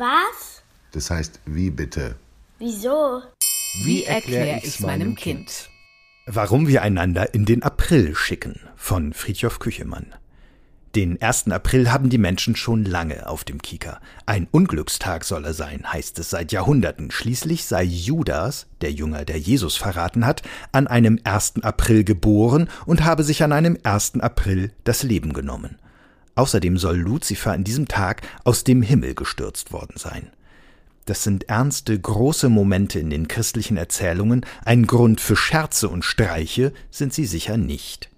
Was? Das heißt, wie bitte? Wieso? Wie erkläre ich's meinem Kind? Warum wir einander in den April schicken von Friedhof Küchemann. Den 1. April haben die Menschen schon lange auf dem Kieker. Ein Unglückstag soll er sein, heißt es seit Jahrhunderten. Schließlich sei Judas, der Jünger, der Jesus verraten hat, an einem 1. April geboren und habe sich an einem 1. April das Leben genommen. Außerdem soll Luzifer an diesem Tag aus dem Himmel gestürzt worden sein. Das sind ernste, große Momente in den christlichen Erzählungen, ein Grund für Scherze und Streiche sind sie sicher nicht.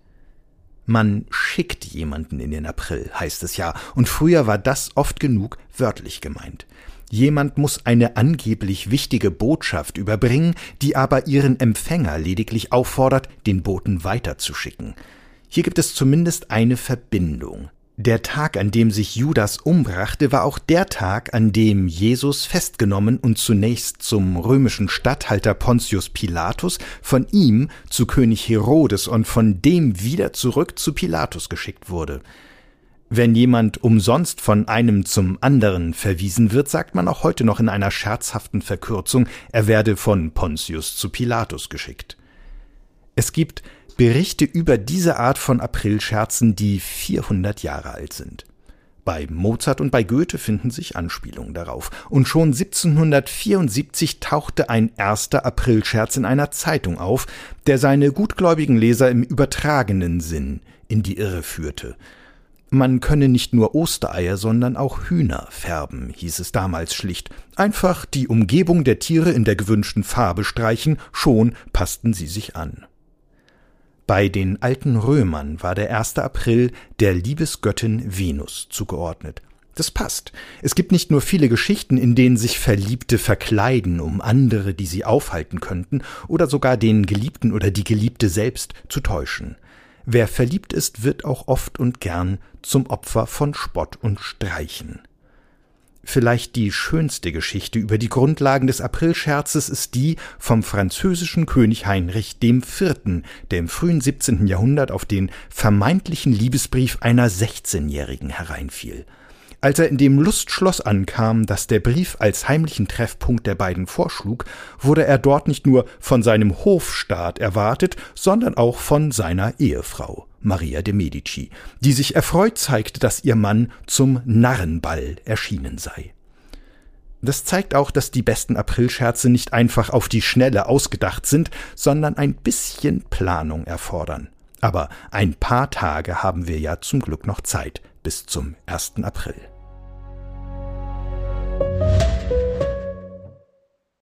Man schickt jemanden in den April, heißt es ja, und früher war das oft genug wörtlich gemeint. Jemand muss eine angeblich wichtige Botschaft überbringen, die aber ihren Empfänger lediglich auffordert, den Boten weiterzuschicken. Hier gibt es zumindest eine Verbindung. Der Tag, an dem sich Judas umbrachte, war auch der Tag, an dem Jesus festgenommen und zunächst zum römischen Statthalter Pontius Pilatus, von ihm zu König Herodes und von dem wieder zurück zu Pilatus geschickt wurde. Wenn jemand umsonst von einem zum anderen verwiesen wird, sagt man auch heute noch in einer scherzhaften Verkürzung, er werde von Pontius zu Pilatus geschickt. Es gibt Berichte über diese Art von Aprilscherzen, die 400 Jahre alt sind. Bei Mozart und bei Goethe finden sich Anspielungen darauf. Und schon 1774 tauchte ein erster Aprilscherz in einer Zeitung auf, der seine gutgläubigen Leser im übertragenen Sinn in die Irre führte. Man könne nicht nur Ostereier, sondern auch Hühner färben, hieß es damals schlicht. Einfach die Umgebung der Tiere in der gewünschten Farbe streichen, schon passten sie sich an. Bei den alten Römern war der 1. April der Liebesgöttin Venus zugeordnet. Das passt. Es gibt nicht nur viele Geschichten, in denen sich Verliebte verkleiden, um andere, die sie aufhalten könnten, oder sogar den Geliebten oder die Geliebte selbst zu täuschen. Wer verliebt ist, wird auch oft und gern zum Opfer von Spott und Streichen. Vielleicht die schönste Geschichte über die Grundlagen des Aprilscherzes ist die vom französischen König Heinrich IV., der im frühen 17. Jahrhundert auf den vermeintlichen Liebesbrief einer 16-Jährigen hereinfiel. Als er in dem Lustschloss ankam, das der Brief als heimlichen Treffpunkt der beiden vorschlug, wurde er dort nicht nur von seinem Hofstaat erwartet, sondern auch von seiner Ehefrau. Maria de Medici, die sich erfreut zeigte, dass ihr Mann zum Narrenball erschienen sei. Das zeigt auch, dass die besten Aprilscherze nicht einfach auf die Schnelle ausgedacht sind, sondern ein bisschen Planung erfordern. Aber ein paar Tage haben wir ja zum Glück noch Zeit bis zum 1. April.